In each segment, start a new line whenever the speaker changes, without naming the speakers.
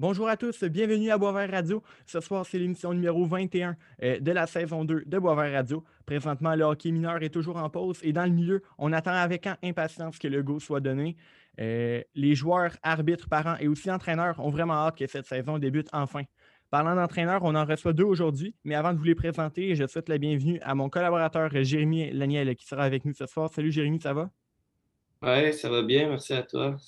Bonjour à tous, bienvenue à Boisvert Radio. Ce soir, c'est l'émission numéro 21 euh, de la saison 2 de Boisvert Radio. Présentement, le hockey mineur est toujours en pause et dans le milieu, on attend avec impatience que le go soit donné. Euh, les joueurs, arbitres, parents et aussi entraîneurs ont vraiment hâte que cette saison débute enfin. Parlant d'entraîneurs, on en reçoit deux aujourd'hui, mais avant de vous les présenter, je souhaite la bienvenue à mon collaborateur Jérémy Laniel qui sera avec nous ce soir. Salut Jérémy, ça va?
Oui, ça va bien, merci à toi.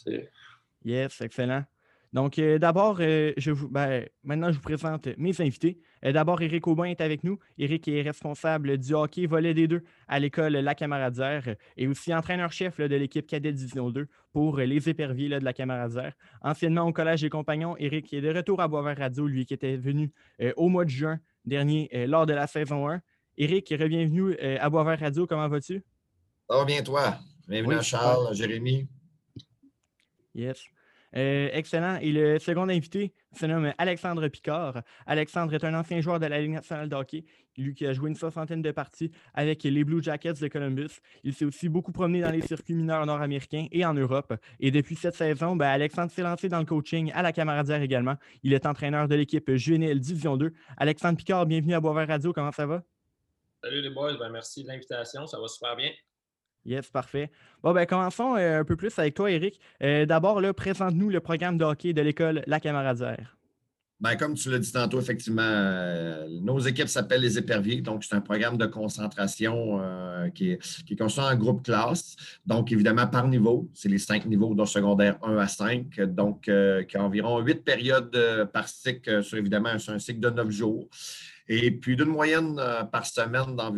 Yes, excellent. Donc, euh, d'abord, euh, je vous, ben, maintenant, je vous présente mes invités. Euh, d'abord, Éric Aubin est avec nous. Éric est responsable du hockey volet des deux à l'école La Camaradière et aussi entraîneur-chef de l'équipe Cadet Division 2 pour les éperviers de la Camaradière. Anciennement au Collège des Compagnons, Éric est de retour à Boisvert Radio, lui qui était venu au mois de juin dernier lors de la saison 1. Éric, re-bienvenue à Boisvert Radio. Comment vas-tu?
Ça va bien, toi? Bienvenue à Charles, Jérémy.
Yes. Euh, excellent. Et le second invité se nomme Alexandre Picard. Alexandre est un ancien joueur de la Ligue nationale de hockey, lui qui a joué une soixantaine de parties avec les Blue Jackets de Columbus. Il s'est aussi beaucoup promené dans les circuits mineurs nord-américains et en Europe. Et depuis cette saison, ben, Alexandre s'est lancé dans le coaching à la Camaradière également. Il est entraîneur de l'équipe juvénile Division 2. Alexandre Picard, bienvenue à Boisvert Radio. Comment ça va?
Salut les boys, ben, merci de l'invitation. Ça va super bien.
Yes, parfait. Bon, ben, commençons euh, un peu plus avec toi, Eric. Euh, d'abord, présente-nous le programme de hockey de l'école La Camaradière.
Ben, comme tu l'as dit tantôt, effectivement, euh, nos équipes s'appellent les éperviers. Donc, c'est un programme de concentration qui, est, qui, construit en groupe classe. Donc, évidemment, par niveau. C'est les cinq niveaux de secondaire 1 à 5. Donc, qui a environ huit périodes par cycle, sur évidemment, c'est un cycle de neuf jours. Et puis d'une moyenne euh, par semaine, pas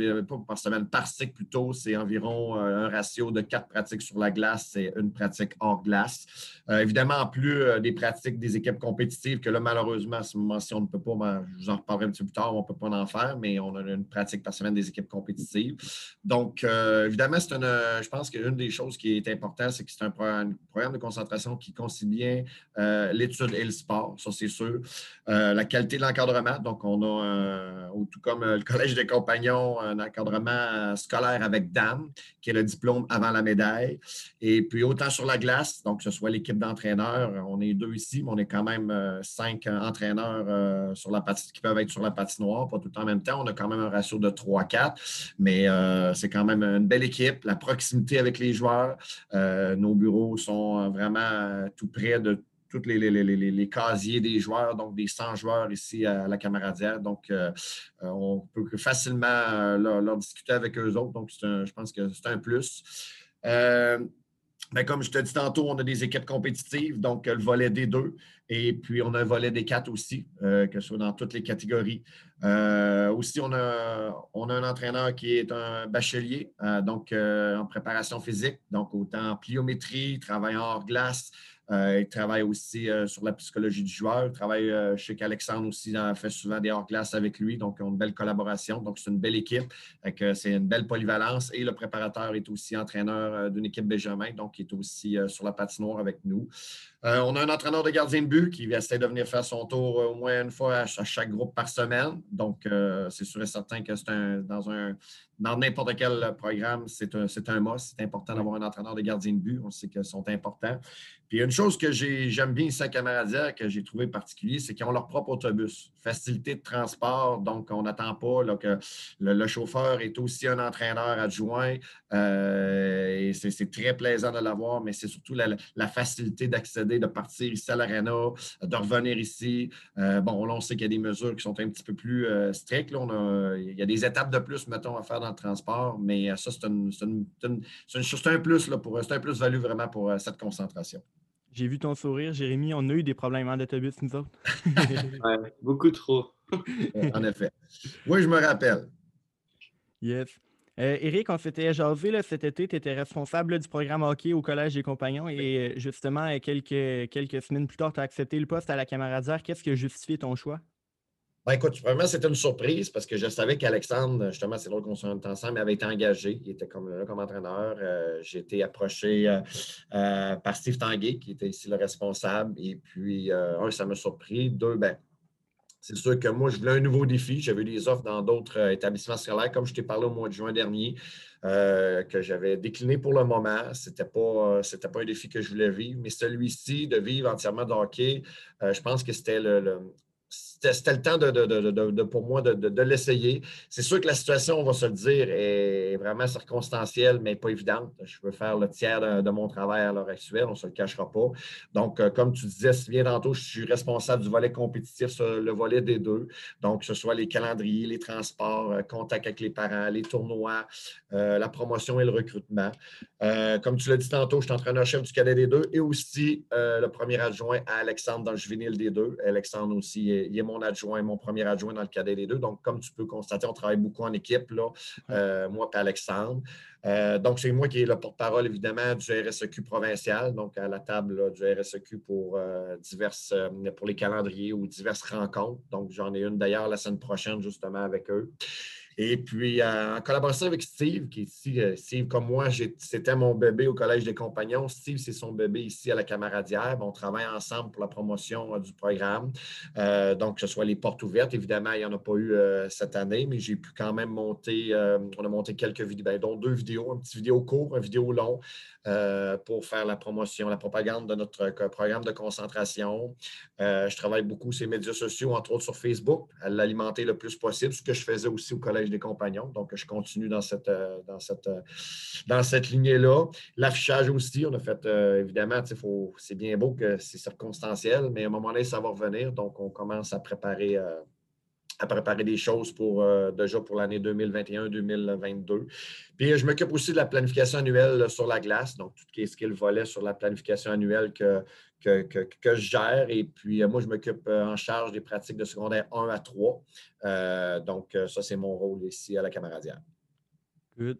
par semaine, par cycle plutôt, c'est environ euh, un ratio de quatre pratiques sur la glace et une pratique hors glace. Euh, évidemment, en plus des pratiques des équipes compétitives, que là, malheureusement, à ce moment-ci, on ne peut pas, ben, je vous en reparlerai un petit peu plus tard, on ne peut pas en faire, mais on a une pratique par semaine des équipes compétitives. Donc, évidemment, c'est une, je pense qu'une des choses qui est importante, c'est que c'est un programme, de concentration qui concilie bien l'étude et le sport, ça c'est sûr. la qualité de l'encadrement, donc on a un euh, ou tout comme euh, le Collège des compagnons, un encadrement euh, scolaire avec DAM, qui est le diplôme avant la médaille. Et puis autant sur la glace, donc que ce soit l'équipe d'entraîneurs, on est deux ici, mais on est quand même cinq entraîneurs sur la qui peuvent être sur la patinoire, pas tout en même temps. On a quand même un ratio de 3-4, mais c'est quand même une belle équipe. La proximité avec les joueurs, nos bureaux sont vraiment tout près de tous les, casiers des joueurs, donc des 100 joueurs ici à la Camaradière. Donc, euh, euh, on peut facilement euh, leur, discuter avec eux autres. Donc, je pense que c'est un plus. Ben, comme je te dis tantôt, on a des équipes compétitives, donc le volet des deux. Et puis, on a un volet des quatre aussi, que ce soit dans toutes les catégories. aussi, on a, on a un entraîneur qui est un bachelier, donc en préparation physique, donc autant en pliométrie, travail hors glace, euh, il travaille aussi euh, sur la psychologie du joueur. Il travaille, euh, chez qu'Alexandre aussi fait souvent des hors-glace avec lui. Donc, ils ont une belle collaboration. Donc, c'est une belle équipe. C'est une belle polyvalence. Et le préparateur est aussi entraîneur d'une équipe Benjamin, donc il est aussi sur la patinoire avec nous. on a un entraîneur de gardien de but qui essaie de venir faire son tour au moins une fois à, chaque groupe par semaine. Donc, c'est sûr et certain que c'est dans un dans n'importe quel programme, c'est un, un must. C'est important d'avoir un entraîneur de gardien de but. On sait qu'ils sont importants. Puis une chose que j'aime bien ici à Camaradière, que j'ai trouvé particulier, c'est qu'ils ont leur propre autobus. Facilité de transport, donc on n'attend pas que le, chauffeur est aussi un entraîneur adjoint. Euh, et c'est très plaisant de l'avoir, mais c'est surtout la, facilité d'accéder, de partir ici à l'Arena, de revenir ici. Euh, bon, là, on sait qu'il y a des mesures qui sont un petit peu plus euh, strictes. il y a des étapes de plus, mettons, à faire dans le transport, mais ça, c'est un plus là, pour c'est un plus-value vraiment pour cette concentration.
J'ai vu ton sourire, Jérémy. On a eu des problèmes d'autobus, nous autres.
beaucoup trop.
en effet. Oui, je me rappelle.
Yes. Euh, Eric, on s'était jasé là, cet été, tu étais responsable du programme hockey au Collège des Compagnons et euh, justement, quelques, quelques semaines plus tard, tu as accepté le poste à la camaradière. Qu'est-ce qui a justifié ton choix?
Ben, écoute, vraiment, c'était une surprise parce que je savais qu'Alexandre, justement, c'est l'autre qu'on s'est ensemble, avait été engagé. Il était comme, là comme entraîneur. Euh, j'ai été approché euh, euh, par Steve Tanguay, qui était ici le responsable. Et puis, un, ça m'a surpris. Deux, ben, C'est sûr que moi, je voulais un nouveau défi. J'avais eu des offres dans d'autres établissements scolaires, comme je t'ai parlé au mois de juin dernier, que j'avais décliné pour le moment. Ce n'était pas, pas un défi que je voulais vivre, mais celui-ci, de vivre entièrement de hockey, je pense que c'était le, c'était le temps pour moi de, l'essayer. C'est sûr que la situation, on va se le dire, est vraiment circonstancielle, mais pas évidente. Je veux faire le tiers de, mon travail à l'heure actuelle, on ne se le cachera pas. Donc, euh, comme tu disais si bien tantôt, je suis responsable du volet compétitif le volet des deux. Donc, que ce soit les calendriers, les transports, euh, contact avec les parents, les tournois, euh, la promotion et le recrutement. comme tu l'as dit tantôt, je suis entraîneur-chef du cadet des deux et aussi le premier adjoint à Alexandre dans le juvénile des deux. Alexandre aussi, il est mon adjoint, mon premier adjoint dans le cadet des deux. Donc, comme tu peux constater, on travaille beaucoup en équipe, là, euh, moi et Alexandre. Euh, donc, c'est moi qui est le porte-parole, évidemment, du RSEQ provincial, donc à la table du RSEQ pour, euh, diverses, pour les calendriers ou diverses rencontres. Donc, j'en ai une d'ailleurs la semaine prochaine, justement, avec eux. Et puis, euh, en collaboration avec Steve, qui est ici, euh, Steve, comme moi, c'était mon bébé au Collège des Compagnons. Steve, c'est son bébé ici à la Camaradière. On travaille ensemble pour la promotion euh, du programme. donc, que ce soit les portes ouvertes. Évidemment, il n'y en a pas eu cette année, mais j'ai pu quand même monter, on a monté quelques vidéos, ben, dont deux vidéos, un petit vidéo court, un vidéo long, pour faire la promotion, la propagande de notre programme de concentration. je travaille beaucoup sur les médias sociaux, entre autres sur Facebook, à l'alimenter le plus possible, ce que je faisais aussi au Collège des compagnons. Donc, je continue dans cette, euh, dans cette, euh, dans cette lignée-là. L'affichage aussi, on a fait, euh, évidemment, c'est bien beau que c'est circonstanciel, mais à un moment donné, ça va revenir. Donc, on commence à préparer à préparer des choses pour déjà pour l'année 2021-2022. Puis je m'occupe aussi de la planification annuelle sur la glace, donc tout ce qui est le volet sur la planification annuelle que, que, je gère. Et puis, euh, moi, je m'occupe euh, en charge des pratiques de secondaire 1 à 3. Euh, donc, ça, c'est mon rôle ici à la Camaradière.
Good.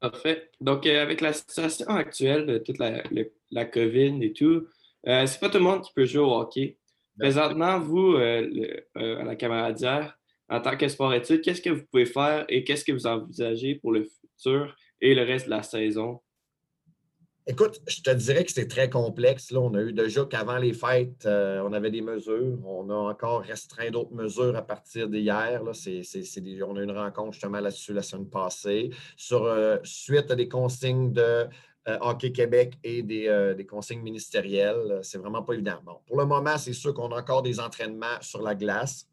Parfait. Donc, avec la situation actuelle de toute la, la COVID et tout, c'est pas tout le monde qui peut jouer au hockey. Présentement, vous, à la Camaradière, en tant que sport-études, qu'est-ce que vous pouvez faire et qu'est-ce que vous envisagez pour le futur et le reste de la saison?
Écoute, je te dirais que c'est très complexe. Là, on a eu déjà qu'avant les fêtes, euh, on avait des mesures. On a encore restreint d'autres mesures à partir d'hier. on a eu une rencontre justement là-dessus la semaine passée. Sur, euh, suite à des consignes de euh, Hockey Québec et des, des consignes ministérielles, c'est vraiment pas évident. Bon, pour le moment, c'est sûr qu'on a encore des entraînements sur la glace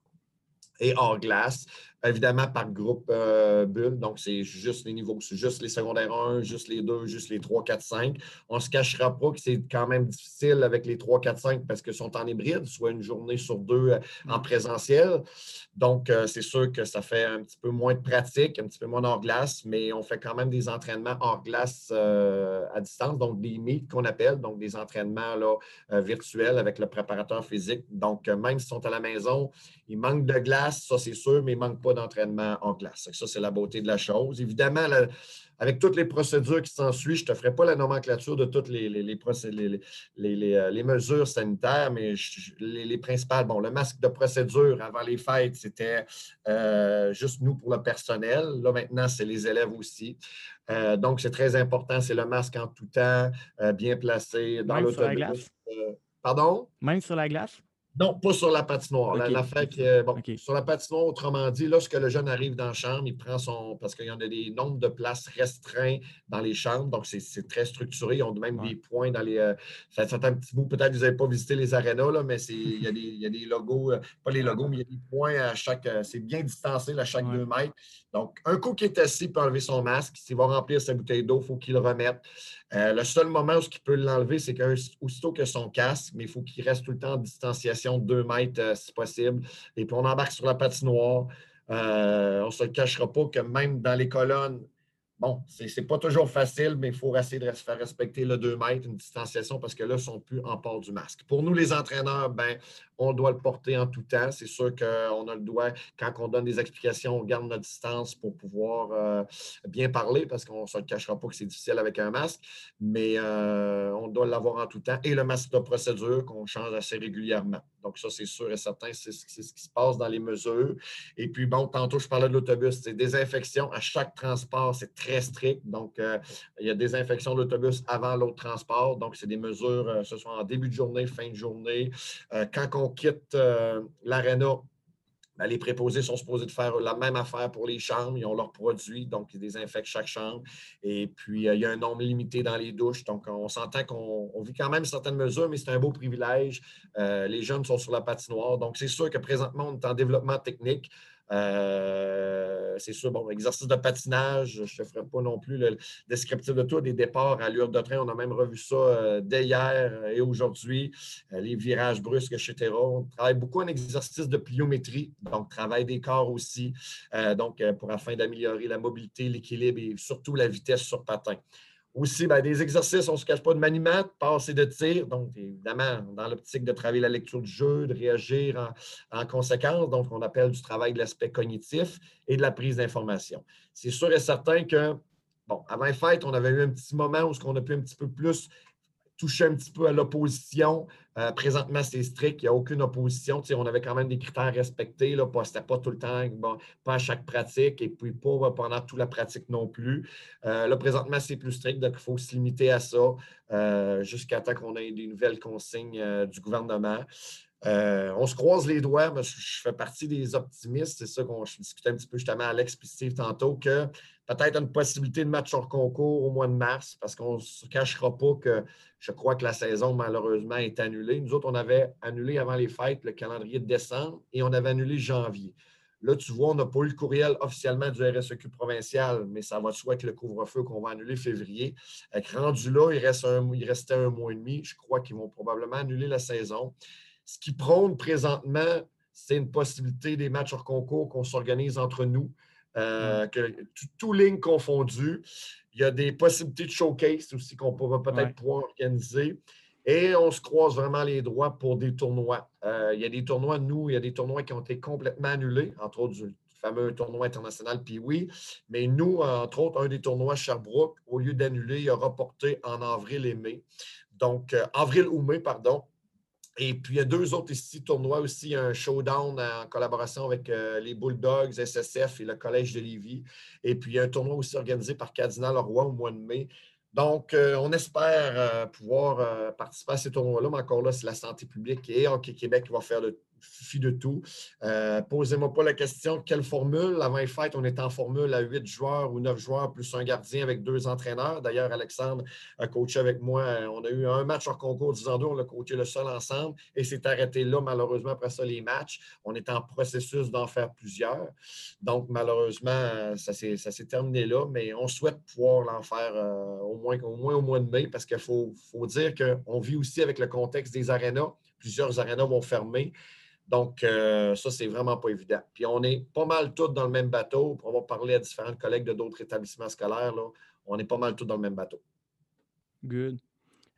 et hors glace évidemment par groupe euh, bulle. Donc, c'est juste les niveaux, c'est juste les secondaires 1, juste les 2, juste les 3, 4, 5. On ne se cachera pas que c'est quand même difficile avec les 3, 4, 5 parce qu'ils sont en hybride, soit une journée sur deux euh, en mm. présentiel. Donc, euh, c'est sûr que ça fait un petit peu moins de pratique, un petit peu moins hors glace, mais on fait quand même des entraînements hors glace à distance, donc des meets qu'on appelle, donc des entraînements là, virtuels avec le préparateur physique. Donc, même s'ils sont à la maison, il manque de glace, ça c'est sûr, mais il ne manque pas d'entraînement en classe. Ça, c'est la beauté de la chose. Évidemment, avec toutes les procédures qui s'ensuivent, je ne te ferai pas la nomenclature de toutes les, les, les, euh, mesures sanitaires, mais les, principales, bon, le masque de procédure avant les fêtes, c'était euh, juste nous pour le personnel. Là, maintenant, c'est les élèves aussi. Euh, donc, c'est très important. C'est le masque en tout temps, bien placé dans l'autobus. pardon?
Même sur la glace?
Non, pas sur la patinoire. Sur la patinoire, autrement dit, lorsque le jeune arrive dans la chambre, il prend son. Parce qu'il y en a des nombres de places restreints dans les chambres, donc c'est très structuré. Ils ont même des points dans les. Euh, ça fait un petit bout, peut-être que vous n'avez pas visité les arénas, là, mais il y, a des, il y, a des logos, euh, pas les logos, mais il y a des points à chaque. Euh, c'est bien distancé à chaque deux mètres. Donc, un coup qui est assis peut enlever son masque. S'il va remplir sa bouteille d'eau, il faut qu'il le remette. Euh, le seul moment où il peut l'enlever, c'est qu'aussitôt que son casque, mais il faut qu'il reste tout le temps en distanciation de 2 mètres euh, si possible. Et puis, on embarque sur la patinoire. Euh, on ne se cachera pas que même dans les colonnes, Bon, ce n'est pas toujours facile, mais il faut essayer de faire respecter le 2 mètres, une distanciation, parce que là, ils ne sont plus en port du masque. Pour nous, les entraîneurs, ben, on doit le porter en tout temps. C'est sûr qu'on a le doigt, quand on donne des explications, on garde notre distance pour pouvoir euh, bien parler, parce qu'on ne se cachera pas que c'est difficile avec un masque, mais euh, on doit l'avoir en tout temps. Et le masque de procédure qu'on change assez régulièrement. Donc, ça, c'est sûr et certain, c'est ce qui se passe dans les mesures. Et puis, bon, tantôt, je parlais de l'autobus, c'est désinfection à chaque transport, c'est très Donc, euh, il y a des infections d'autobus avant l'autre transport. Donc, c'est des mesures, euh, ce soit en début de journée, fin de journée. Euh, quand on quitte l'aréna, Ben, les préposés sont supposés de faire la même affaire pour les chambres. Ils ont leurs produits, donc ils désinfectent chaque chambre. Et puis, il y a un nombre limité dans les douches. Donc, on s'entend qu'on vit quand même certaines mesures, mais c'est un beau privilège. Les jeunes sont sur la patinoire. Donc, c'est sûr que présentement, on est en développement technique. Euh, c'est sûr, bon, exercice de patinage, je ne ferai pas non plus le descriptif de tout, des départs à l'heure de train. On a même revu ça euh, dès hier et aujourd'hui. Euh, les virages brusques, etc. On travaille beaucoup en exercice de pliométrie, donc travail des corps aussi, donc pour afin d'améliorer la mobilité, l'équilibre et surtout la vitesse sur patin. Aussi, ben, des exercices, on ne se cache pas de maniement, de passe et de tir. Donc, évidemment, dans l'optique de travailler la lecture du jeu, de réagir en, conséquence. Donc, on appelle du travail de l'aspect cognitif et de la prise d'information. C'est sûr et certain que, bon, avant les fêtes, on avait eu un petit moment où on a pu un petit peu plus toucher un petit peu à l'opposition. Euh, présentement, c'est strict, il n'y a aucune opposition. on avait quand même des critères respectés. Ce n'était pas tout le temps, pas à chaque pratique et puis pas pendant toute la pratique non plus. Euh, là, présentement, c'est plus strict, donc il faut se limiter à ça euh, jusqu'à temps qu'on ait des nouvelles consignes du gouvernement. on se croise les doigts, mais je fais partie des optimistes. C'est ça qu'on discutait un petit peu justement Alex et Steve tantôt, que peut-être une possibilité de match hors concours au mois de mars, parce qu'on ne se cachera pas que je crois que la saison, malheureusement, est annulée. Nous autres, on avait annulé avant les fêtes le calendrier de décembre et on avait annulé janvier. Là, tu vois, on n'a pas eu le courriel officiellement du RSEQ provincial, mais ça va de soi que le couvre-feu qu'on va annuler février. Rendu là, il, reste il restait un mois et demi. Je crois qu'ils vont probablement annuler la saison. Ce qui prône présentement, c'est une possibilité des matchs hors concours qu'on s'organise entre nous. Euh, que tout ligne confondu. Il y a des possibilités de showcase aussi qu'on va peut-être pouvoir organiser. Et on se croise vraiment les droits pour des tournois. Euh, il y a des tournois, nous, il y a des tournois qui ont été complètement annulés, entre autres du fameux tournoi international puis oui. Mais nous, entre autres, un des tournois Sherbrooke, au lieu d'annuler, il a reporté en avril et mai. Donc, euh, avril ou mai, pardon. Et puis, il y a deux autres ici, tournois aussi, un showdown en collaboration avec euh, les Bulldogs, SSF et le Collège de Lévis. Et puis, un tournoi aussi organisé par Cardinal Leroy au mois de mai. Donc, euh, on espère euh, pouvoir participer à ces tournois-là, mais encore là, c'est la santé publique et Hockey Québec qui va faire le suffit de tout. Euh, posez-moi pas la question quelle formule? Avant les fêtes, on est en formule à huit joueurs ou neuf joueurs plus un gardien avec deux entraîneurs. D'ailleurs, Alexandre a coaché avec moi. On a eu un match hors concours 10 ans on l'a coaché le seul ensemble et c'est arrêté là, malheureusement, après ça, les matchs. On est en processus d'en faire plusieurs. Donc, malheureusement, ça s'est terminé là, mais on souhaite pouvoir l'en faire euh, au, moins, au moins au mois de mai parce qu'il faut, faut dire qu'on vit aussi avec le contexte des arénas. Plusieurs arénas vont fermer. Donc, euh, ça, c'est vraiment pas évident. Puis, on est pas mal tous dans le même bateau. On va parler à différents collègues de d'autres établissements scolaires. Là. On est pas mal tous dans le même bateau.
Good.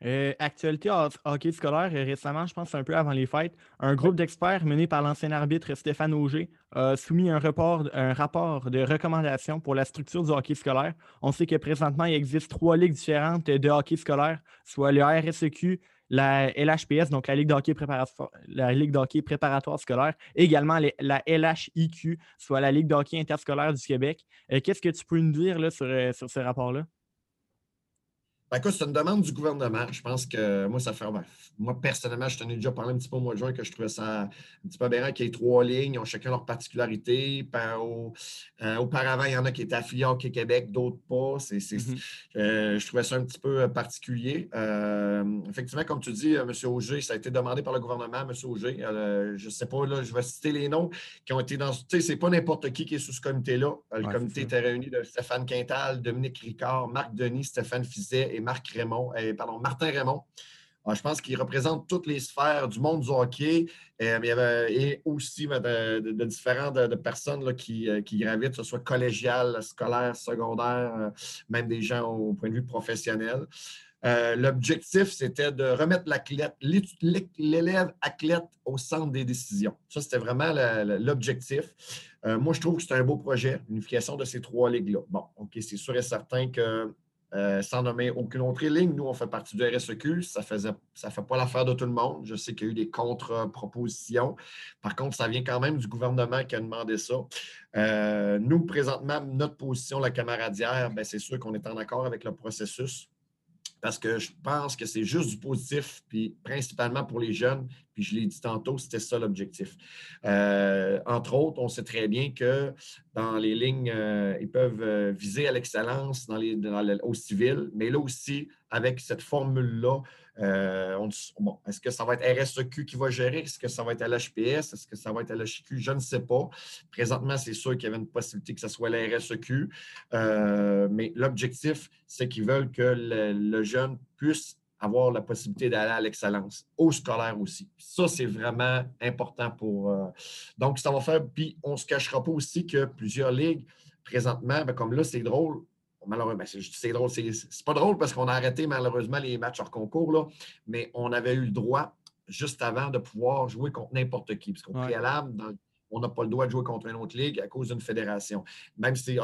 Euh, actualité hockey scolaire, euh, récemment, je pense un peu avant les fêtes, un groupe d'experts mené par l'ancien arbitre Stéphane Auger a soumis un, rapport, un rapport de recommandation pour la structure du hockey scolaire. On sait que présentement, il existe trois ligues différentes de hockey scolaire, soit le RSEQ, la LHPS, donc la Ligue d'hockey préparatoire, préparatoire scolaire, également la LHIQ, soit la Ligue d'hockey interscolaire du Québec. Euh, qu'est-ce que tu peux nous dire sur, euh, sur ce rapport-là?
Ben, c'est une demande du gouvernement. Je pense que moi, ça fait. Ben, moi, personnellement, je tenais déjà parlé un petit peu au mois de juin que je trouvais ça un petit peu aberrant qu'il y ait trois lignes, ils ont chacun leur particularité. Euh, auparavant, il y en a qui étaient affiliés au Québec, d'autres pas. Mm-hmm. Euh, je trouvais ça un petit peu euh, particulier. effectivement, comme tu dis, M. Auger, ça a été demandé par le gouvernement, M. Auger. je ne sais pas, là, je vais citer les noms qui ont été dans. Tu sais, c'est pas n'importe qui qui est sous ce comité-là. Le comité était réuni de Stéphane Quintal, Dominique Ricard, Marc Denis, Stéphane Fizet et Marc Raymond, et, pardon, Martin Raymond. Ah, je pense qu'il représente toutes les sphères du monde du hockey euh, et aussi ben, de, différentes personnes qui, euh, qui, gravitent, que ce soit collégial, scolaire, secondaire, euh, même des gens au point de vue professionnel. L'objectif, c'était de remettre l'élève athlète au centre des décisions. Ça, c'était vraiment l'objectif. moi, je trouve que c'est un beau projet, l'unification de ces trois ligues-là. Bon, OK, c'est sûr et certain que euh, sans nommer aucune autre ligne. Nous, on fait partie du RSEQ. Ça ne fait pas l'affaire de tout le monde. Je sais qu'il y a eu des contre-propositions. Par contre, ça vient quand même du gouvernement qui a demandé ça. Euh, nous, présentement, notre position, la camaradière, ben, c'est sûr qu'on est en accord avec le processus. Parce que je pense que c'est juste du positif, puis principalement pour les jeunes. Puis je l'ai dit tantôt, c'était ça l'objectif. Euh, entre autres, on sait très bien que dans les lignes, euh, ils peuvent euh, viser à l'excellence dans au civil, mais là aussi, avec cette formule-là, bon, est-ce que ça va être RSEQ qui va gérer? Est-ce que ça va être LHPS? Est-ce que ça va être LHQ? Je ne sais pas. Présentement, c'est sûr qu'il y avait une possibilité que ce soit la RSEQ, mais l'objectif, c'est qu'ils veulent que le jeune puisse avoir la possibilité d'aller à l'excellence, au scolaire aussi. Ça, c'est vraiment important pour. Euh, donc, ça va faire. Puis, on ne se cachera pas aussi que plusieurs ligues, présentement, ben, comme là, c'est drôle. Malheureusement, c'est drôle. C'est pas drôle parce qu'on a arrêté malheureusement les matchs hors concours, là, mais on avait eu le droit juste avant de pouvoir jouer contre n'importe qui. Parce qu'au préalable, dans on n'a pas le droit de jouer contre une autre ligue à cause d'une fédération. Même si,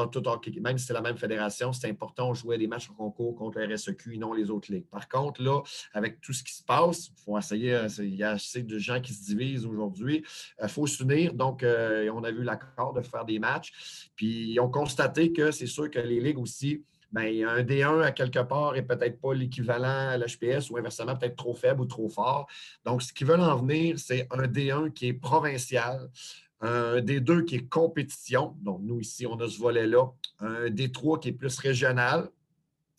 même si c'est la même fédération, c'est important de jouer des matchs en concours contre la RSEQ et non les autres ligues. Par contre, là, avec tout ce qui se passe, il faut essayer, il y a assez de gens qui se divisent aujourd'hui. Il euh, faut s'unir. Donc, euh, on a vu l'accord de faire des matchs. Puis, ils ont constaté que c'est sûr que les ligues aussi, Bien, un D1 à quelque part est peut-être pas l'équivalent à l'HPS ou inversement peut-être trop faible ou trop fort. Donc, ce qu'ils veulent en venir, c'est un D1 qui est provincial, un D2 qui est compétition. Donc, nous, ici, on a ce volet-là. Un D3 qui est plus régional,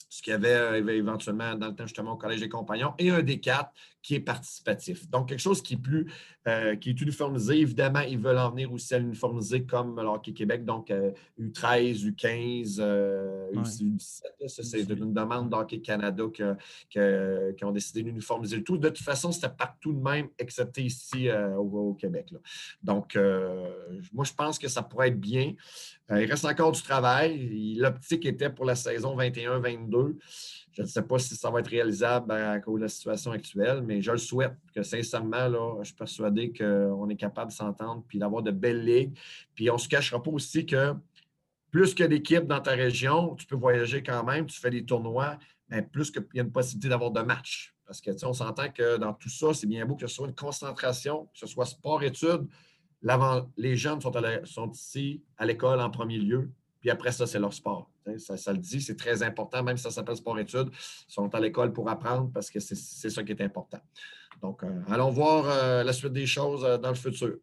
ce qu'il y avait euh, éventuellement dans le temps justement au Collège des Compagnons, et un D4 qui est participatif. Donc, quelque chose qui est plus, euh, qui est uniformisé. Évidemment, ils veulent en venir aussi à l'uniformiser comme le Hockey Québec, donc U13, U15, U17. Ça, c'est une demande d'Hockey Canada qui ont décidé d'uniformiser le tout. De toute façon, c'était partout de même, excepté ici euh, au, Québec. Donc, euh, moi, je pense que ça pourrait être bien. il reste encore du travail. L'optique était pour la saison 21-22. Je ne sais pas si ça va être réalisable à cause de la situation actuelle, mais je le souhaite. Que sincèrement, là, je suis persuadé qu'on est capable de s'entendre puis d'avoir de belles ligues. Puis on ne se cachera pas aussi que plus que d'équipes dans ta région, tu peux voyager quand même, tu fais des tournois, mais plus qu'il y a une possibilité d'avoir de matchs. Parce que on s'entend que dans tout ça, c'est bien beau que ce soit une concentration, que ce soit sport-études. Les jeunes sont, sont ici à l'école en premier lieu, puis après ça, c'est leur sport. Ça, le dit, c'est très important, même si ça s'appelle sport-études. Ils sont à l'école pour apprendre parce que c'est ça qui est important. Donc, euh, allons voir euh, la suite des choses euh, dans le futur.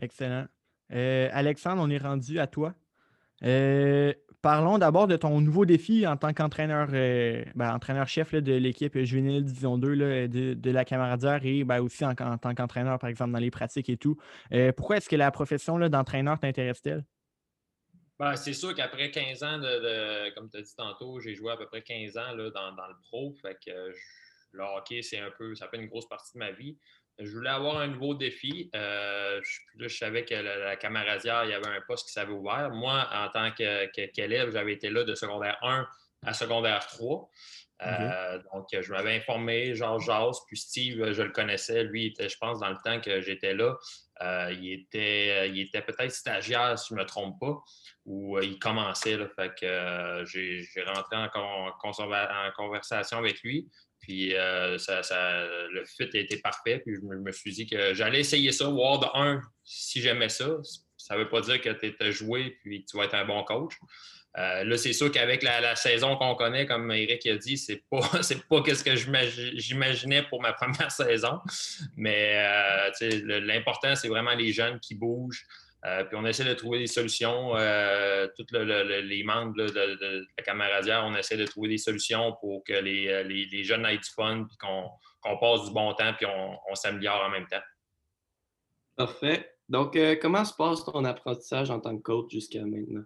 Excellent. Alexandre, on est rendu à toi. parlons d'abord de ton nouveau défi en tant qu'entraîneur, ben, entraîneur-chef de l'équipe juvénile Division 2 de, la camaradière et ben, aussi en, en tant qu'entraîneur, par exemple, dans les pratiques et tout. pourquoi est-ce que la profession d'entraîneur t'intéresse-t-elle?
Ben, c'est sûr qu'après 15 ans, de, comme tu as dit tantôt, j'ai joué à peu près 15 ans là, dans, le pro. Fait que le hockey, c'est un peu, ça fait une grosse partie de ma vie. Je voulais avoir un nouveau défi. Euh, je, savais que la, camaradière, il y avait un poste qui s'avait ouvert. Moi, en tant qu'élève, j'avais été là de secondaire 1 à secondaire 3. Euh, donc, je m'avais informé, Georges Jazz, puis Steve, je le connaissais. Lui, était, je pense, dans le temps que j'étais là, euh, il était, il était peut-être stagiaire, si je ne me trompe pas où euh, il commençait. Fait que j'ai rentré en, conversation avec lui. Puis ça, le fit a été parfait. Puis je me, suis dit que j'allais essayer ça, voir de un, si j'aimais ça. Ça ne veut pas dire que tu es joué puis que tu vas être un bon coach. Là, c'est sûr qu'avec la, saison qu'on connaît, comme Eric a dit, c'est pas pas ce que j'imaginais pour ma première saison. Mais l'important, c'est vraiment les jeunes qui bougent. Euh, puis on essaie de trouver des solutions. Euh, tous les membres de, la camaradière, on essaie de trouver des solutions pour que les, euh, jeunes aient du fun, puis qu'on passe du bon temps, puis on, s'améliore en même temps.
Parfait. Donc, comment se passe ton apprentissage en tant que coach jusqu'à maintenant?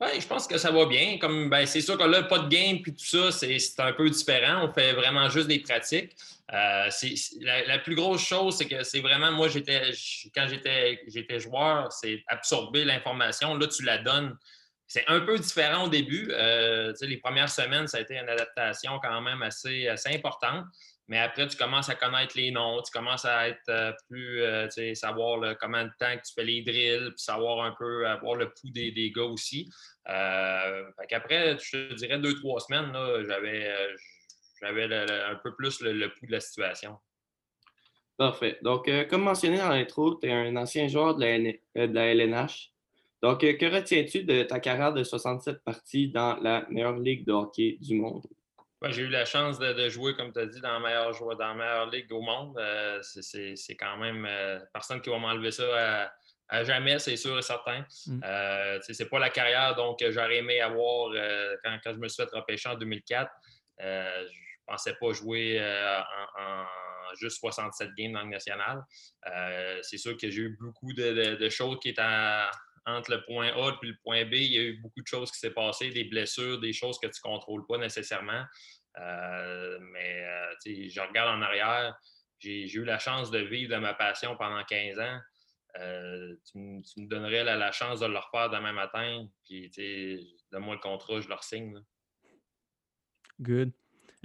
Ben, je pense que ça va bien. Comme ben, c'est sûr qu'on n'a pas de game puis tout ça, c'est un peu différent. On fait vraiment juste des pratiques. Euh, la, plus grosse chose, c'est que c'est vraiment, moi, j'étais quand j'étais joueur, c'est absorber l'information. Là, tu la donnes. C'est un peu différent au début. Euh, les premières semaines, ça a été une adaptation quand même assez, assez importante. Mais après, tu commences à connaître les noms, tu commences à être euh, plus, tu sais, savoir comment de temps que tu fais les drills, puis savoir un peu, avoir le pouls des, gars aussi. Euh, après, je te dirais deux, trois semaines, j'avais un peu plus le, pouls de la situation.
Parfait. Donc, euh, comme mentionné dans l'intro, tu es un ancien joueur de la, LNH. Donc, que retiens-tu de ta carrière de 67 parties dans la meilleure ligue de hockey du monde?
J'ai eu la chance de, jouer, comme tu as dit, dans la meilleure, dans la meilleure ligue au monde. c'est quand même personne qui va m'enlever ça à, jamais, c'est sûr et certain. Mm. c'est pas la carrière donc j'aurais aimé avoir quand, quand, je me suis fait repêcher en 2004. je pensais pas jouer en juste 67 games dans le national. Euh, c'est sûr que j'ai eu beaucoup de, choses qui étaient entre le point A et le point B. Il y a eu beaucoup de choses qui s'est passées, des blessures, des choses que tu ne contrôles pas nécessairement. Euh, mais euh, je regarde en arrière, j'ai eu la chance de vivre de ma passion pendant 15 ans. tu, me donnerais la, chance de le refaire demain matin, puis donne-moi le contrat, je leur signe.
Good.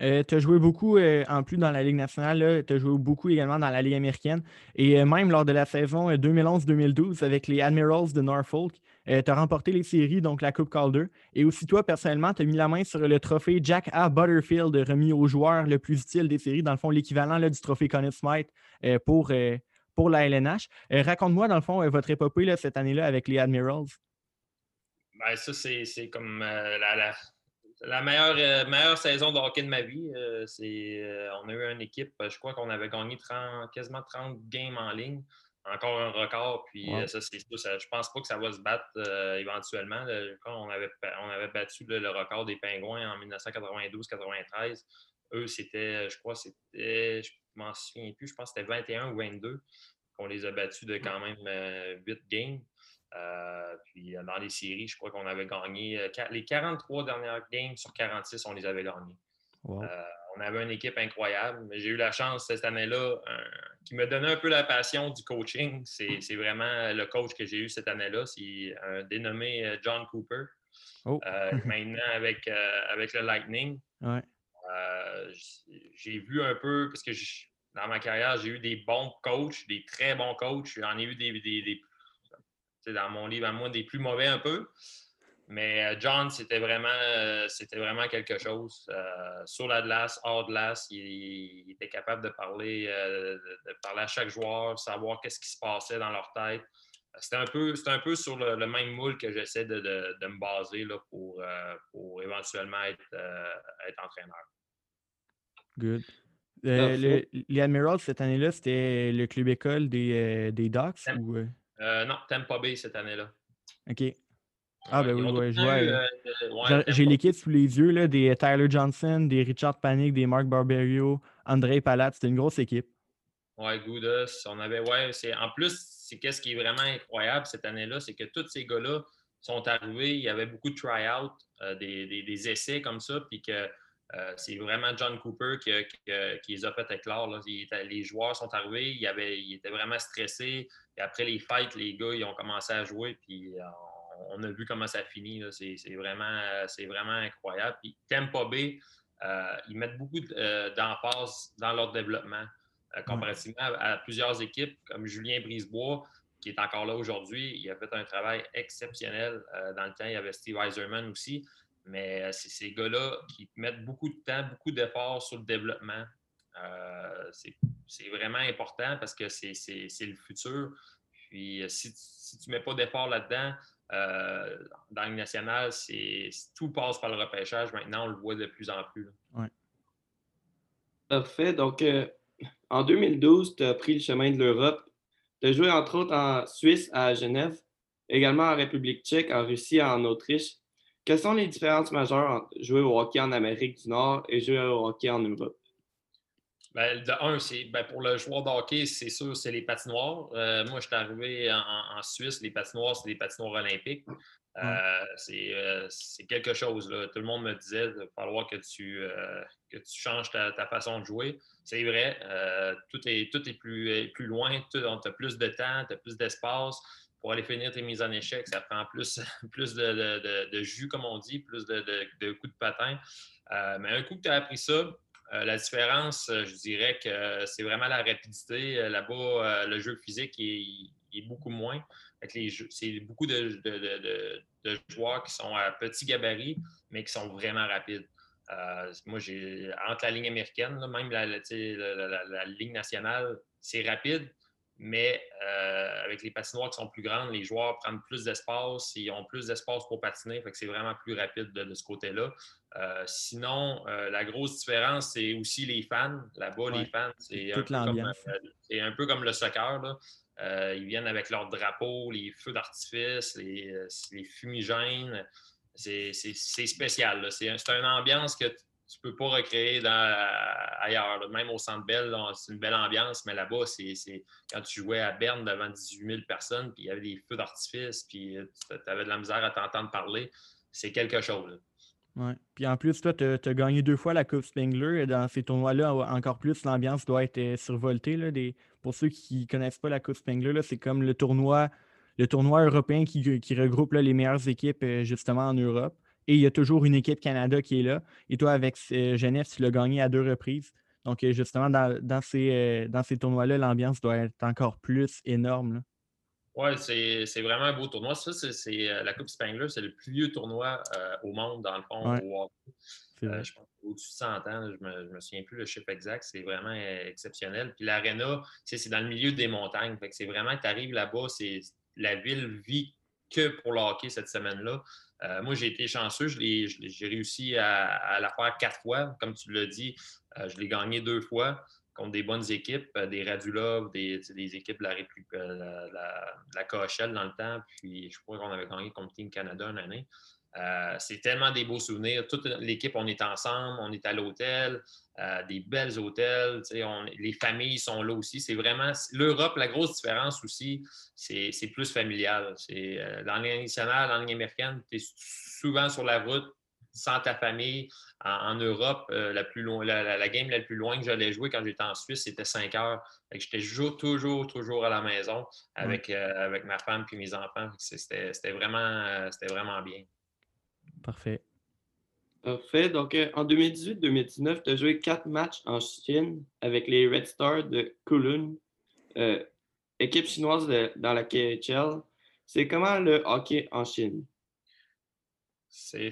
Euh, tu as joué beaucoup, euh, en plus dans la Ligue nationale, tu as joué beaucoup également dans la Ligue américaine. Et euh, même lors de la saison 2011-2012 avec les Admirals de Norfolk, tu as remporté les séries, donc la Coupe Calder. Et aussi, toi, personnellement, tu as mis la main sur le trophée Jack A. Butterfield, remis au joueur le plus utile des séries, dans le fond, l'équivalent du trophée Conn Smythe pour, pour la LNH. Raconte-moi, dans le fond, votre épopée cette année-là avec les Admirals.
Ben, ça, c'est comme la la meilleure, euh, meilleure saison de hockey de ma vie. Euh, c'est, euh, on a eu une équipe, je crois qu'on avait gagné 30, quasiment 30 games en ligne. Encore un record. Puis ça, c'est ça, je pense pas que ça va se battre éventuellement. on, avait, on avait battu le record des Pingouins en 1992-93. Eux, c'était, je crois, c'était, je m'en souviens plus, je pense que c'était 21 ou 22 qu'on les a battus de quand même 8 games. Euh, puis euh, dans les séries, je crois qu'on avait gagné euh, les 43 dernières games sur 46, on les avait gagnés. on avait une équipe incroyable. J'ai eu la chance cette année-là, qui me donnait un peu la passion du coaching. C'est vraiment le coach que j'ai eu cette année-là. C'est un dénommé John Cooper. Oh. maintenant avec, avec le Lightning. j'ai vu un peu, parce que dans ma carrière, j'ai eu des bons coachs, des très bons coachs. J'en ai eu des, des dans mon livre à moi, des plus mauvais un peu. Mais euh, John, c'était vraiment, euh, c'était vraiment quelque chose. Euh, sur la glace, hors glace, il, était capable de parler, de, parler à chaque joueur, savoir qu'est-ce qui se passait dans leur tête. C'était un peu, un peu sur le, même moule que j'essaie de, me baser là, pour, pour éventuellement être, être entraîneur.
Good. les Admirals, cette année-là, c'était le club école des, des? Ou...
Euh, non, Tampa Bay cette année-là.
OK. Ah, ben oui, je vois. Euh, j'ai l'équipe sous les yeux là, des Tyler Johnson, des Richard Panic, des Mark Barberio, André Palat. C'était une grosse équipe.
Ouais, Goudas. On avait, ouais, c'est, en plus, c'est qu'est-ce qui est vraiment incroyable cette année-là, c'est que tous ces gars-là sont arrivés. Il y avait beaucoup de try-out, euh, des, des, essais comme ça, puis que euh, c'est vraiment John Cooper qui, les a fait éclore. les joueurs sont arrivés, ils, avait, étaient vraiment stressés. Et après les fights, les gars, ils ont commencé à jouer, puis euh, on, a vu comment ça finit. C'est, vraiment, vraiment incroyable. Puis Tampa Bay, euh, ils mettent beaucoup d'emphase dans leur développement. comparativement à, plusieurs équipes comme Julien Brisebois, qui est encore là aujourd'hui, il a fait un travail exceptionnel. dans le temps, il y avait Steve Eiserman aussi. Mais euh, c'est ces gars-là qui mettent beaucoup de temps, beaucoup d'efforts sur le développement. Euh, c'est vraiment important parce que c'est le futur. Puis euh, si, tu ne mets pas d'efforts là-dedans, dans le national, tout passe par le repêchage. Maintenant, on le voit de plus en plus.
Oui.
Parfait. Donc, en 2012, tu as pris le chemin de l'Europe. Tu as joué entre autres en Suisse, à Genève, également en République tchèque, en Russie, en Autriche. Quelles sont les différences majeures entre jouer au hockey en Amérique du Nord et jouer au hockey en Europe?
Ben, de un, c'est ben, pour le joueur de hockey, c'est sûr, c'est les patinoires. Euh, moi, je suis arrivé en, Suisse, les patinoires, c'est des patinoires olympiques. Euh, euh, c'est quelque chose. Là. Tout le monde me disait va falloir que tu, que tu changes ta, façon de jouer. C'est vrai, tout, est, tout est plus, plus loin, tu as plus de temps, tu as plus d'espace pour aller finir tes mises en échec, ça prend plus, plus de, jus, comme on dit, plus de, coups de patin. Euh, mais un coup que tu as appris ça, euh, la différence, euh, je dirais que c'est vraiment la rapidité. Là-bas, le jeu physique est, beaucoup moins. C'est beaucoup de, joueurs qui sont à petit gabarit, mais qui sont vraiment rapides. moi, j'ai entre la ligne américaine, même la, ligne nationale, c'est rapide, mais euh, avec les patinoires qui sont plus grandes, les joueurs prennent plus d'espace, ils ont plus d'espace pour patiner, fait que c'est vraiment plus rapide de, ce côté-là. Euh, sinon, euh, la grosse différence, c'est aussi les fans. Là-bas, les fans, c'est un, peu comme le soccer. ils viennent avec leurs drapeaux, les feux d'artifice, les, les, fumigènes. C'est spécial. C'est une ambiance que tu peux pas recréer ailleurs. Même au Centre Bell, c'est une belle ambiance, mais là-bas, c'est quand tu jouais à Berne devant 18 000 personnes, puis il y avait des feux d'artifice, puis euh, tu avais de la misère à t'entendre parler, c'est quelque chose.
Oui. Puis en plus, toi, tu as, gagné deux fois la Coupe Spengler. Dans ces tournois-là, encore plus, l'ambiance doit être euh, survoltée. Là. Pour ceux qui ne connaissent pas la Coupe Spengler, c'est comme le tournoi, le tournoi européen qui, regroupe les meilleures équipes euh, justement en Europe. Et il y a toujours une équipe Canada qui est là. Et toi, avec euh, Genève, tu l'as gagné à deux reprises. Donc, euh, justement, dans, ces, euh, dans ces tournois-là, l'ambiance doit être encore plus énorme.
Oui, c'est vraiment un beau tournoi. Ça, c'est la Coupe Spangler, c'est le plus vieux tournoi au monde, dans le fond, je pense au-dessus de 100 ans, je ne me, souviens plus le chiffre exact, c'est vraiment exceptionnel. Puis l'aréna, c'est dans le milieu des montagnes. C'est vraiment, tu arrives là-bas, la ville vit que pour le hockey cette semaine-là. Euh, moi, j'ai été chanceux. J'ai réussi à, la faire quatre fois. Comme tu l'as dit, euh, je l'ai gagné deux fois contre des bonnes équipes, euh, des Radulov, des, équipes de la, République, la, dans le temps. Puis je crois qu'on avait gagné contre Team Canada une année. Euh, c'est tellement des beaux souvenirs. Toute l'équipe, on est ensemble, on est à l'hôtel, euh, des belles hôtels. les familles sont là aussi. C'est vraiment l'Europe. La grosse différence aussi, c'est plus familial. C'est euh, dans l'année nationale, dans l'année américaine, tu es souvent sur la route sans ta famille. En, Europe, la, plus loin, la, game la plus loin que j'allais jouer quand j'étais en Suisse, c'était 5 heures. J'étais toujours, toujours, toujours à la maison avec, avec ma femme et mes enfants. C'était vraiment, vraiment bien.
Parfait.
Parfait. Donc, euh, en 2018-2019, tu as joué quatre matchs en Chine avec les Red Stars de Kowloon, euh, équipe chinoise dans la KHL. C'est comment le hockey en Chine?
C'est,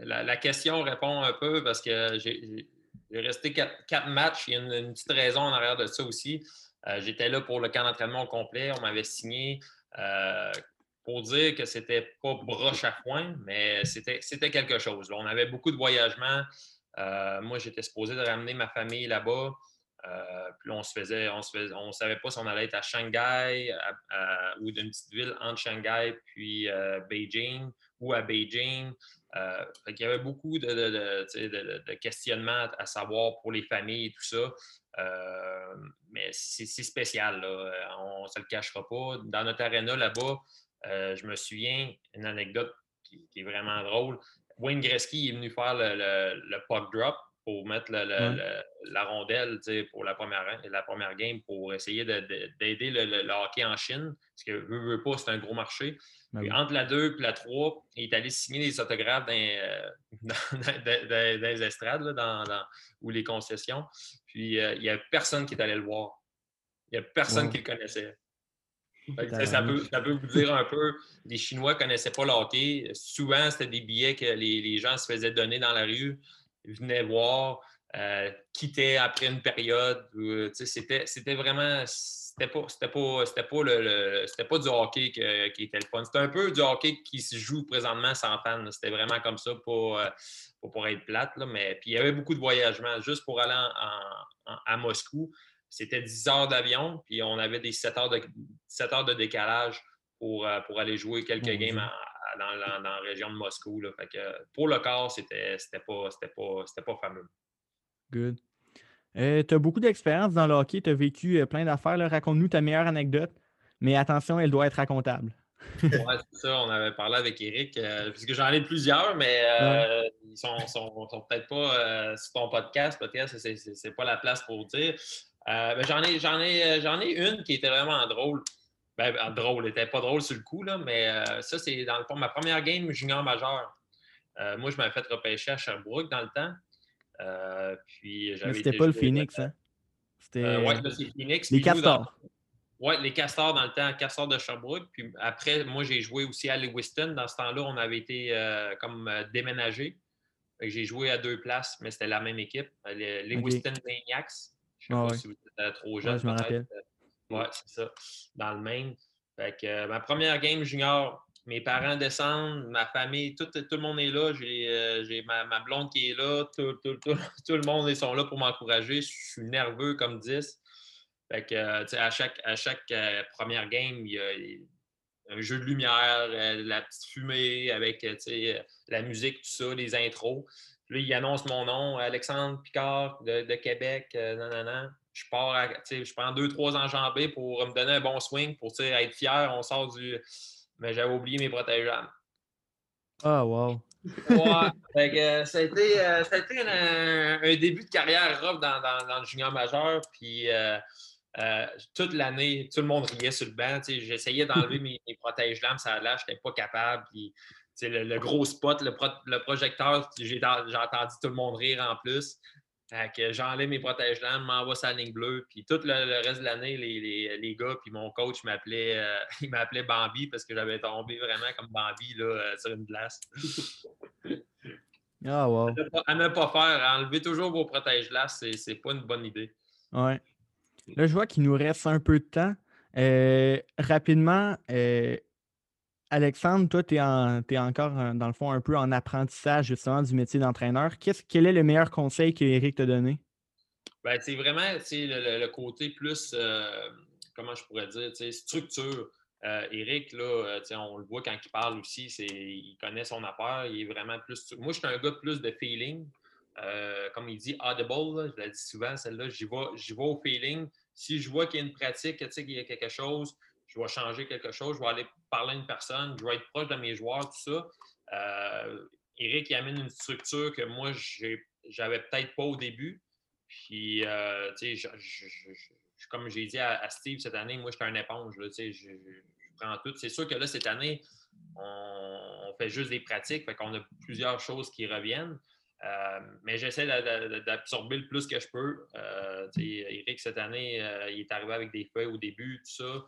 la, question répond un peu parce que j'ai, resté quatre, matchs. Il y a une, petite raison en arrière de ça aussi. Euh, j'étais là pour le camp d'entraînement complet. On m'avait signé pour dire que c'était pas broche à foin, mais c'était quelque chose. on avait beaucoup de voyagements. Euh, moi, j'étais supposé de ramener ma famille là-bas. Euh, puis on se faisait, on se on savait pas si on allait être à Shanghai ou d'une petite ville entre Shanghai puis euh, Beijing ou à Beijing. il y avait beaucoup de, questionnements à savoir pour les familles et tout ça. mais c'est spécial, on ne se le cachera pas. Dans notre aréna là-bas, euh, je me souviens, une anecdote qui, est vraiment drôle. Wayne Gretzky est venu faire le, puck drop pour mettre la rondelle pour la première, la première game pour essayer d'aider le, hockey en Chine. Parce que veut, veut pas, c'est un gros marché. Ben entre la 2 et la 3, il est allé signer des autographes dans, euh, les estrades ou les concessions. Puis euh, il n'y a personne qui est allé le voir. Il n'y a personne qui le connaissait ça, peut, vous dire un peu, les Chinois ne connaissaient pas le hockey. Souvent, c'était des billets que les, gens se faisaient donner dans la rue, ils venaient voir, euh, quittaient après une période. Euh, c'était vraiment. C'était pas, pas, pas, le, pas du hockey qui était le fun. C'était un peu du hockey qui se joue présentement sans fans. C'était vraiment comme ça pour, euh, pour, être plate. mais puis il y avait beaucoup de voyagements. Juste pour aller à Moscou, c'était 10 heures d'avion, puis on avait des 7 heures de, 7 heures de décalage pour, euh, pour aller jouer quelques games dans, la, région de Moscou. Là. Fait que pour le corps, c'était pas, pas, pas fameux.
Good. Euh, tu as beaucoup d'expérience dans le hockey, tu as vécu euh, plein d'affaires. Raconte-nous ta meilleure anecdote, mais attention, elle doit être racontable.
oui, c'est ça. On avait parlé avec Eric, puisque j'en ai plusieurs, mais ils sont, sont, sont peut-être pas sur ton podcast, peut-être, c'est pas la place pour dire. Euh, ben, j'en, ai, j'en, ai, euh, j'en ai une qui était vraiment drôle. Ben, ben drôle, elle n'était pas drôle sur le coup, là, mais euh, ça, c'est dans le fond ma première game junior majeur. moi, je m'avais fait repêcher à Sherbrooke dans le temps. puis
j'avais mais c'était pas le Phoenix, hein?
C'était... oui, c'est Phoenix.
Les Castors.
Oui, les Castors dans le temps, Castors de Sherbrooke. Puis après, moi, j'ai joué aussi à Lewiston. Dans ce temps-là, on avait été comme déménagé. J'ai joué à deux places, mais c'était la même équipe. Les Lewiston Maniacs. Je ne sais pas si vous êtes trop jeune.
je me rappelle.
Oui, c'est ça. Dans le Maine. Fait que, ma première game junior, mes parents descendent, ma famille, tout, tout le monde est là. J'ai ma, ma, blonde qui est là. Tout, tout, tout, le monde ils sont là pour m'encourager. Je suis nerveux comme 10. Fait que, à chaque, à chaque première game, il y a un jeu de lumière, euh, la petite fumée avec euh, euh, la musique, tout ça, les intros. Là, il annonce mon nom, Alexandre Picard de, Québec, non. Je pars, je prends deux, trois enjambées pour me donner un bon swing, pour être fier. On sort du. Mais j'avais oublié mes protège-lames.
Ah, wow.
ouais, ça a été, un, début de carrière rough dans, dans, le junior majeur. Puis euh, toute l'année, tout le monde riait sur le banc. J'essayais d'enlever mes, protège-lames, ça là, je n'étais pas capable. Puis, le, gros spot, le, projecteur, j'ai entendu tout le monde rire en plus. J'enlève mes protège-lames, m'envoie sa ligne bleue. Puis tout le, reste de l'année, les, gars, puis mon coach m'appelait euh, Bambi parce que j'avais tombé vraiment comme Bambi là, euh, sur une glace.
Ah, wow.
À ne pas faire, enlever toujours vos protège-glaces, c'est pas une bonne idée.
Ouais. Là, je vois qu'il nous reste un peu de temps. Euh, rapidement, euh, Alexandre, toi, tu es, encore, dans le fond, un peu en apprentissage justement du métier d'entraîneur. quel est le meilleur conseil que Eric t'a donné?
Ben, c'est vraiment le, le, côté plus, euh, comment je pourrais dire, structure. Eric, là, on le voit quand il parle aussi, il connaît son affaire, il est vraiment plus. Moi, je suis un gars plus de feeling. Euh, comme il dit, audible, je l'ai dit souvent, celle-là, j'y vais, vais, au feeling. Si je vois qu'il y a une pratique, qu'il y a quelque chose, je vais changer quelque chose, je vais aller parler à une personne, je vais être proche de mes joueurs, tout ça. Euh, Eric, il amène une structure que moi, j'avais peut-être pas au début. Puis, euh, tu sais, comme j'ai dit à, Steve cette année, moi, j'étais un éponge. tu sais, je, prends tout. C'est sûr que là, cette année, on, fait juste des pratiques, fait qu'on a plusieurs choses qui reviennent. Euh, mais j'essaie d'absorber le plus que je peux. Euh, Eric, cette année, il est arrivé avec des feuilles au début, tout ça.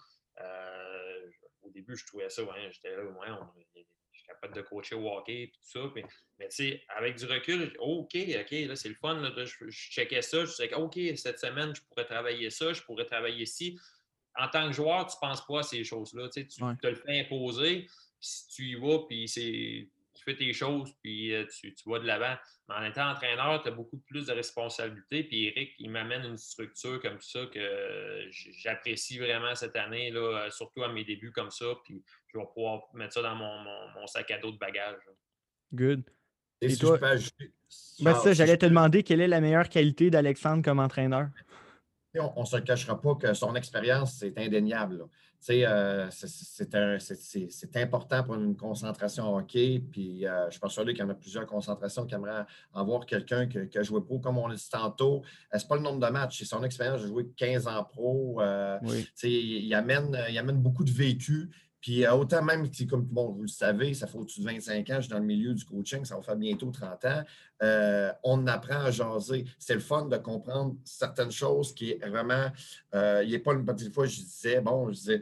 Au début, je trouvais ça, j'étais là, ouais, je suis capable de coacher au hockey et tout ça. mais tu sais, avec du recul, OK, OK, là, c'est le fun. je, checkais ça, je disais, OK, cette semaine, je pourrais travailler ça, je pourrais travailler ici. En tant que joueur, tu ne penses pas à ces choses-là? Tu, te le fais imposer. Si tu y vas, puis c'est tu fais tes choses, puis euh, tu, tu, vas de l'avant. Mais en étant entraîneur, tu as beaucoup plus de responsabilités. Puis Eric, il m'amène une structure comme ça que j'apprécie vraiment cette année, là, euh, surtout à mes débuts comme ça. Puis je vais pouvoir mettre ça dans mon, mon, sac à dos de bagages.
Good. Et, toi? Ben, ça, j'allais te demander quelle est la meilleure qualité d'Alexandre comme entraîneur.
On ne se cachera pas que son expérience, c'est indéniable. Euh, c'est important pour une concentration hockey. Puis euh, je suis persuadé qu'il y en a plusieurs concentrations qui aimeraient avoir quelqu'un qui, a joué pro, comme on l'a dit tantôt. Euh, ce n'est pas le nombre de matchs, c'est son expérience. J'ai joué 15 ans pro. il, amène, il amène beaucoup de vécu. Puis euh, autant même, comme bon, vous le savez, ça fait au-dessus de 25 ans, je suis dans le milieu du coaching, ça va faire bientôt 30 ans. Euh, on apprend à jaser. C'est le fun de comprendre certaines choses qui est vraiment. Euh, il n'est pas une petite fois, je disais, bon, je disais,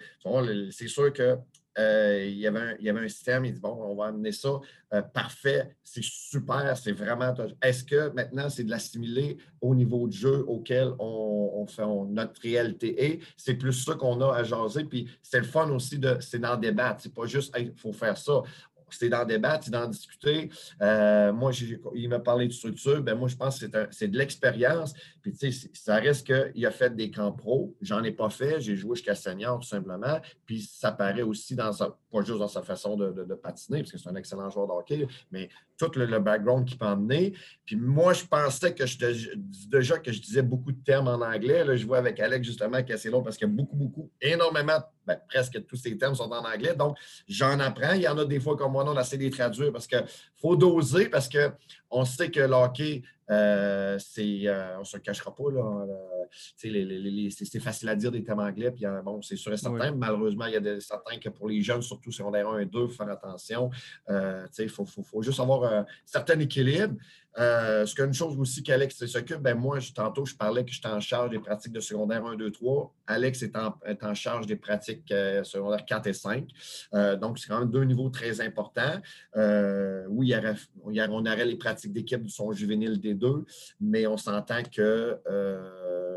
c'est sûr que euh, il, y avait un, il y avait un système, il dit bon, on va amener ça. Euh, parfait, c'est super, c'est vraiment. Est-ce que maintenant, c'est de l'assimiler au niveau de jeu auquel on, fait notre réalité est? C'est plus ça qu'on a à jaser. Puis c'est le fun aussi, de, c'est d'en débattre. C'est pas juste, il faut faire ça c'est d'en débattre, c'est d'en discuter. Euh, moi, il m'a parlé de structure. Ben, moi, je pense que c'est de l'expérience. Puis, tu sais, ça reste qu'il a fait des camps pro. J'en ai pas fait. J'ai joué jusqu'à senior, tout simplement. Puis, ça paraît aussi dans sa, pas juste dans sa façon de, patiner, parce que c'est un excellent joueur de hockey, mais tout le, background qu'il peut emmener. Puis, moi, je pensais que je, déjà que je disais beaucoup de termes en anglais. Là, je vois avec Alex, justement, qui est assez long parce a beaucoup, beaucoup, énormément, ben, presque tous ces termes sont en anglais. Donc, j'en apprends. Il y en a des fois comme moi, on essaie de les traduire parce qu'il faut doser, parce qu'on sait que le hockey, euh, c'est, euh, on ne se cachera pas, là, c'est facile à dire des termes anglais, puis euh, bon, c'est sûr et certain. Malheureusement, il y a des, certains que pour les jeunes, surtout secondaire 1 et 2, il faut faire attention. il faut, faut, juste avoir un certain équilibre. Euh, ce qu'une chose aussi qu'Alex s'occupe, ben moi, tantôt, je parlais que j'étais en charge des pratiques de secondaire 1, 2, 3. Alex est en, est en charge des pratiques euh, secondaires 4 et 5. Euh, donc, c'est quand même deux niveaux très importants. oui, on aurait les pratiques d'équipe du son juvénile des deux, mais on s'entend que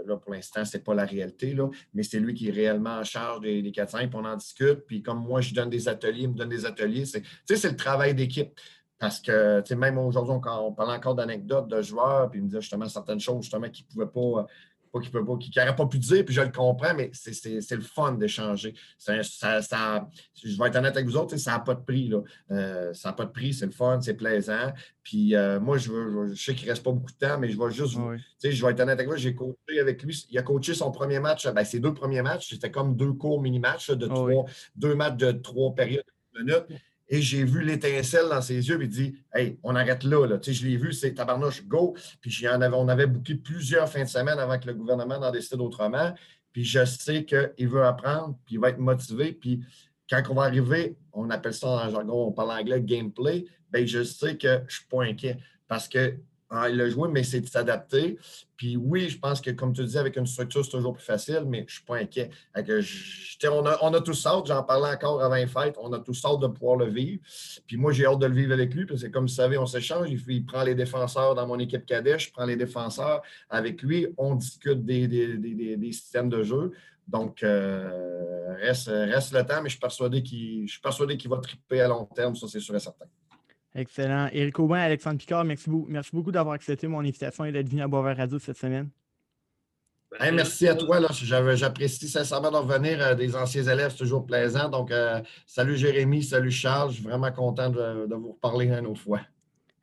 là, pour l'instant, ce n'est pas la réalité, là, mais c'est lui qui est réellement en charge des, des 4-5, on en discute. Puis comme moi, je donne des ateliers, il me donne des ateliers. C'est le travail d'équipe. Parce que, même aujourd'hui, quand on parlait encore d'anecdotes de joueurs, puis il me disait justement certaines choses justement qu'il ne pouvaient pas pas qu'il peut pas, pas pu dire, puis je le comprends, mais c'est le fun d'échanger. Ça, ça, je vais être honnête avec vous autres, ça n'a pas de prix. Là. Euh, ça n'a pas de prix, c'est le fun, c'est plaisant. Puis euh, moi, je, veux, je sais qu'il ne reste pas beaucoup de temps, mais je vais juste, sais, je vais être honnête avec vous, j'ai coaché avec lui. Il a coaché son premier match, ben, ses deux premiers matchs, c'était comme deux courts mini-matchs de trois, deux matchs de trois périodes de minutes. Et j'ai vu l'étincelle dans ses yeux, puis il dit Hey, on arrête là. Tu sais, je l'ai vu, c'est tabarnouche, go. Puis on avait bouclé plusieurs fins de semaine avant que le gouvernement en décide autrement. Puis je sais qu'il veut apprendre, puis il va être motivé. Puis quand on va arriver, on appelle ça en jargon, on parle anglais, gameplay, bien, je sais que je ne suis pas inquiet. Parce que il a joué, mais c'est de s'adapter. Puis oui, je pense que, comme tu dis, avec une structure, c'est toujours plus facile, mais je ne suis pas inquiet. on, a, on a tous hâte, j'en parlais encore avant les fêtes, on a tous hâte de pouvoir le vivre. Puis moi, j'ai hâte de le vivre avec lui, parce que comme vous savez, on s'échange. Il, prend les défenseurs dans mon équipe cadet, je prends les défenseurs avec lui, on discute des, systèmes de jeu. Donc, euh, reste, reste le temps, mais je suis persuadé qu'il va triper à long terme, ça c'est sûr et certain.
Excellent. Éric Aubin, Alexandre Picard, merci, beaucoup, d'avoir accepté mon invitation et d'être venu à Boisvert Radio cette semaine.
merci à toi. J'apprécie sincèrement de revenir euh, des anciens élèves, c'est toujours plaisant. Donc, euh, salut Jérémy, salut Charles. Je suis vraiment content de, vous reparler une autre fois.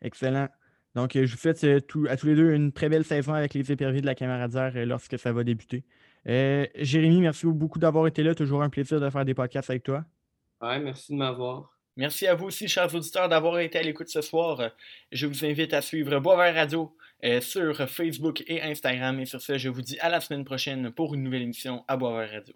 Excellent. Donc, euh, je vous souhaite à tous les deux une très belle saison avec les éperviers de la Camaradière lorsque ça va débuter. Jérémy, merci beaucoup d'avoir été là. Toujours un plaisir de faire des podcasts avec toi.
Ouais, merci de m'avoir.
Merci à vous aussi, chers auditeurs, d'avoir été à l'écoute ce soir. Je vous invite à suivre Boisvert Radio euh, sur Facebook et Instagram. Et sur ce, je vous dis à la semaine prochaine pour une nouvelle émission à Boisvert Radio.